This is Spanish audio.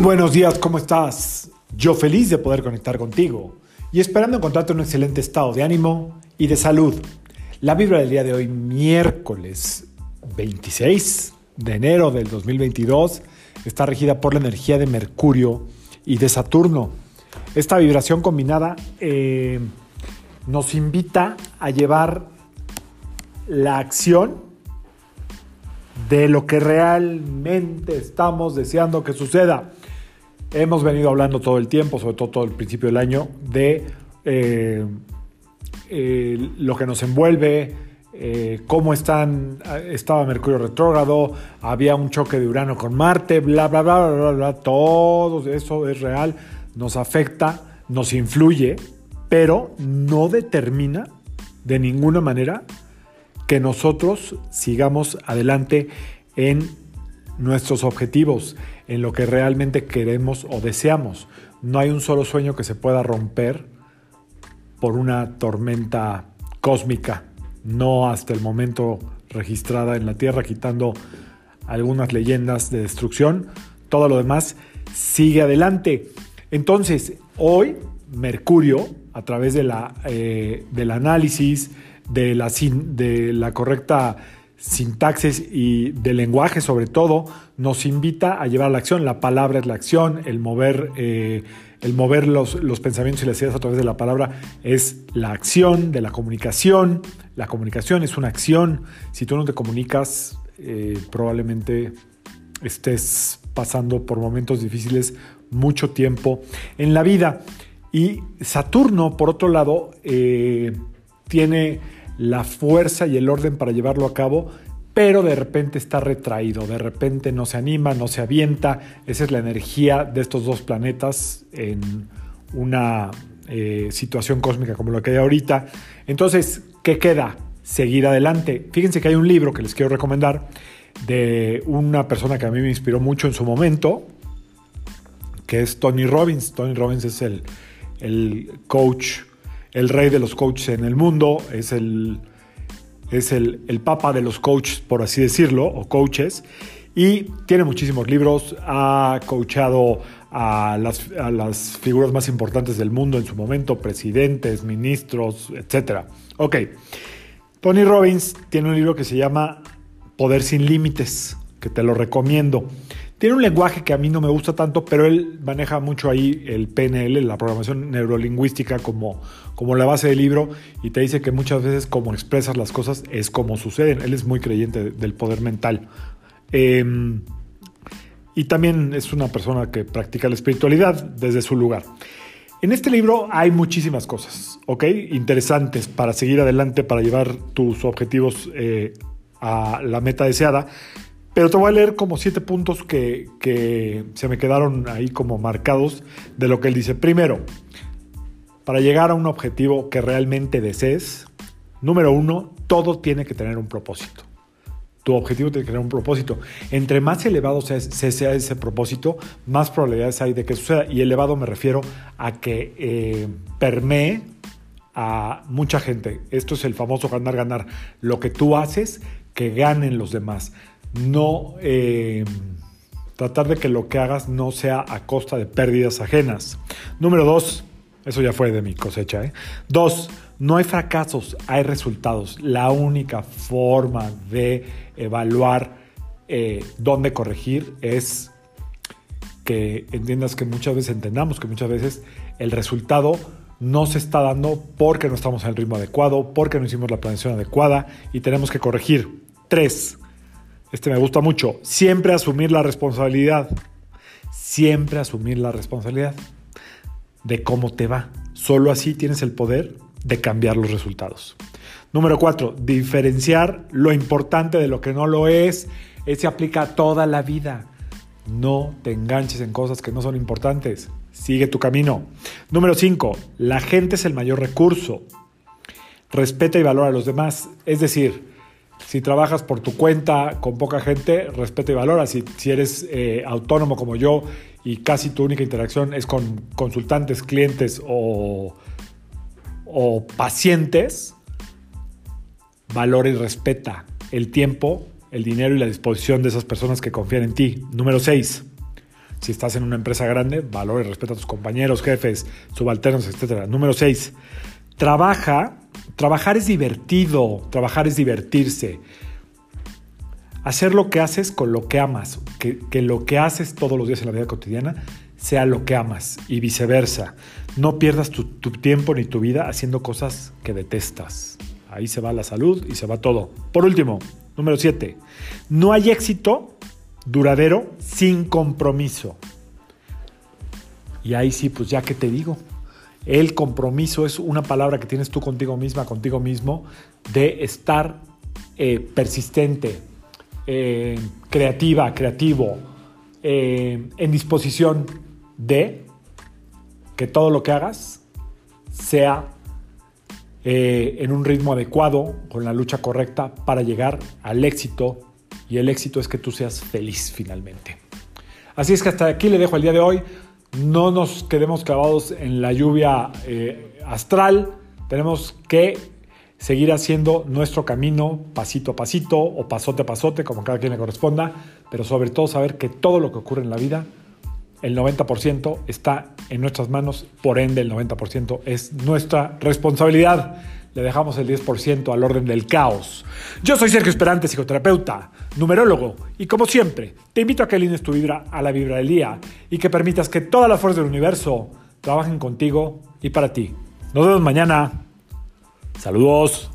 Buenos días, ¿cómo estás? Yo feliz de poder conectar contigo y esperando encontrarte en un excelente estado de ánimo y de salud. La vibra del día de hoy, miércoles 26 de enero del 2022, está regida por la energía de Mercurio y de Saturno. Esta vibración combinada eh, nos invita a llevar la acción de lo que realmente estamos deseando que suceda. Hemos venido hablando todo el tiempo, sobre todo todo el principio del año, de eh, eh, lo que nos envuelve, eh, cómo están, estaba Mercurio retrógrado, había un choque de Urano con Marte, bla, bla, bla, bla, bla, todo eso es real, nos afecta, nos influye, pero no determina de ninguna manera que nosotros sigamos adelante en nuestros objetivos, en lo que realmente queremos o deseamos. No hay un solo sueño que se pueda romper por una tormenta cósmica, no hasta el momento registrada en la Tierra, quitando algunas leyendas de destrucción. Todo lo demás sigue adelante. Entonces, hoy Mercurio, a través de la, eh, del análisis, de la, de la correcta sintaxis y del lenguaje sobre todo, nos invita a llevar a la acción. La palabra es la acción, el mover, eh, el mover los, los, pensamientos y las ideas a través de la palabra es la acción de la comunicación. La comunicación es una acción. Si tú no te comunicas, eh, probablemente estés pasando por momentos difíciles mucho tiempo en la vida. Y Saturno, por otro lado, eh, tiene la fuerza y el orden para llevarlo a cabo, pero de repente está retraído, de repente no se anima, no se avienta. Esa es la energía de estos dos planetas en una eh, situación cósmica como la que hay ahorita. Entonces, ¿qué queda? Seguir adelante. Fíjense que hay un libro que les quiero recomendar de una persona que a mí me inspiró mucho en su momento, que es Tony Robbins. Tony Robbins es el, el coach el rey de los coaches en el mundo, es el, es el, papa de los coaches, por así decirlo, o coaches, y tiene muchísimos libros, ha coachado a las, a las figuras más importantes del mundo en su momento, presidentes, ministros, etc. Ok, Tony Robbins tiene un libro que se llama Poder sin Límites, que te lo recomiendo. Tiene un lenguaje que a mí no me gusta tanto, pero él maneja mucho ahí el PNL, la programación neurolingüística, como, como la base del libro y te dice que muchas veces como expresas las cosas es como suceden. Él es muy creyente del poder mental. Em, y también es una persona que practica la espiritualidad desde su lugar. En este libro hay muchísimas cosas, ¿ok? Interesantes para seguir adelante, para llevar tus objetivos eh, a la meta deseada. Pero te voy a leer como siete puntos que, que, se me quedaron ahí como marcados de lo que él dice. Primero, para llegar a un objetivo que realmente desees, número uno, todo tiene que tener un propósito. Tu objetivo tiene que tener un propósito. Entre más elevado sea, ese propósito, más probabilidades hay de que suceda. Y elevado me refiero a que eh, permee a mucha gente. Esto es el famoso ganar-ganar. Lo que tú haces, que ganen los demás no eh, tratar de que lo que hagas no sea a costa de pérdidas ajenas. Número dos, eso ya fue de mi cosecha. ¿eh? Dos, no hay fracasos, hay resultados. La única forma de evaluar eh, dónde corregir es que entiendas que muchas veces entendamos que muchas veces el resultado no se está dando porque no estamos en el ritmo adecuado, porque no hicimos la planeación adecuada y tenemos que corregir. Tres, este me gusta mucho. Siempre asumir la responsabilidad. Siempre asumir la responsabilidad de cómo te va. Solo así tienes el poder de cambiar los resultados. Número cuatro, diferenciar lo importante de lo que no lo es. Ese aplica toda la vida. No te enganches en cosas que no son importantes. Sigue tu camino. Número cinco, la gente es el mayor recurso. Respeta y valora a los demás. Es decir, si trabajas por tu cuenta con poca gente, respeta y valora. Si, si eres eh, autónomo como yo y casi tu única interacción es con consultantes, clientes o, o pacientes, valora y respeta el tiempo, el dinero y la disposición de esas personas que confían en ti. Número 6. Si estás en una empresa grande, valora y respeta a tus compañeros, jefes, subalternos, etc. Número 6. Trabaja. Trabajar es divertido. Trabajar es divertirse. Hacer lo que haces con lo que amas. Que, lo que haces todos los días en la vida cotidiana sea lo que amas y viceversa. No pierdas tu, tu tiempo ni tu vida haciendo cosas que detestas. Ahí se va la salud y se va todo. Por último, número 7. No hay éxito duradero sin compromiso. Y ahí sí, pues ya que te digo, el compromiso es una palabra que tienes tú contigo misma, contigo mismo, de estar eh, persistente, eh, creativa, creativo, eh, en disposición de que todo lo que hagas sea en un ritmo adecuado, con la lucha correcta para llegar al éxito y el éxito es que tú seas feliz finalmente. Así es que hasta aquí le dejo el día de hoy. No nos quedemos clavados en la lluvia eh, astral. Tenemos que seguir haciendo nuestro camino pasito a pasito o pasote a pasote, como cada quien le corresponda, pero sobre todo saber que todo lo que ocurre en la vida, el 90% está en nuestras manos, por ende el 90% es nuestra responsabilidad le dejamos el 10% al orden del caos. Yo soy Sergio Esperante, psicoterapeuta, numerólogo, y como siempre, te invito a que alines tu vibra a la vibra del día y que permitas que todas las fuerzas del universo trabajen contigo y para ti. Nos vemos mañana. Saludos.